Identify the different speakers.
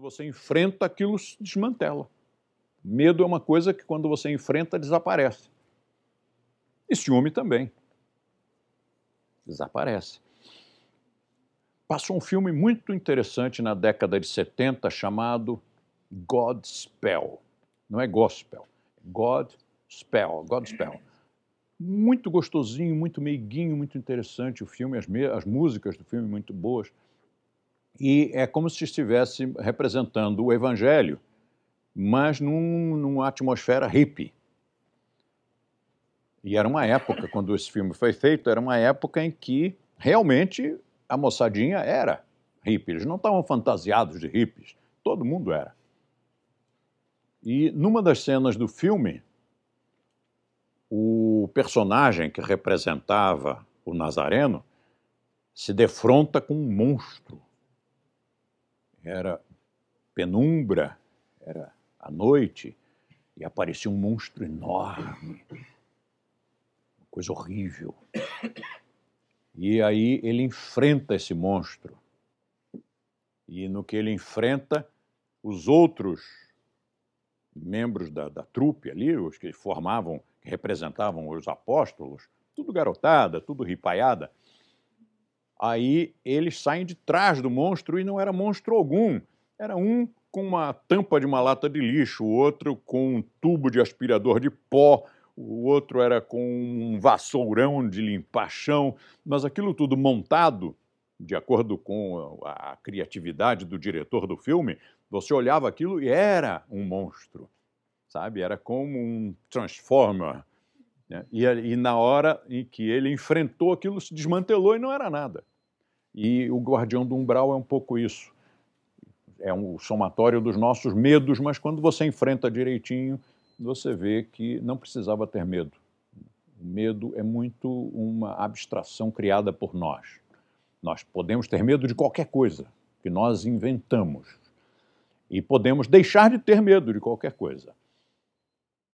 Speaker 1: Você enfrenta aquilo se desmantela. Medo é uma coisa que quando você enfrenta desaparece. E ciúme também. Desaparece. Passou um filme muito interessante na década de 70 chamado Godspell. Não é gospel, é Godspell, Godspell. Muito gostosinho, muito meiguinho, muito interessante o filme, as, as músicas do filme muito boas. E é como se estivesse representando o Evangelho, mas num, numa atmosfera hippie. E era uma época, quando esse filme foi feito, era uma época em que realmente a moçadinha era hippie. Eles não estavam fantasiados de hippies, todo mundo era. E numa das cenas do filme, o personagem que representava o Nazareno se defronta com um monstro. Era penumbra, era a noite, e aparecia um monstro enorme, uma coisa horrível. E aí ele enfrenta esse monstro. E no que ele enfrenta, os outros membros da, da trupe ali, os que formavam, que representavam os apóstolos, tudo garotada, tudo ripaiada. Aí eles saem de trás do monstro e não era monstro algum. Era um com uma tampa de uma lata de lixo, o outro com um tubo de aspirador de pó, o outro era com um vassourão de limpar chão, mas aquilo tudo montado, de acordo com a criatividade do diretor do filme, você olhava aquilo e era um monstro, sabe? Era como um Transformer. Né? E, e na hora em que ele enfrentou aquilo, se desmantelou e não era nada. E o Guardião do Umbral é um pouco isso. É um somatório dos nossos medos, mas quando você enfrenta direitinho, você vê que não precisava ter medo. O medo é muito uma abstração criada por nós. Nós podemos ter medo de qualquer coisa que nós inventamos. E podemos deixar de ter medo de qualquer coisa.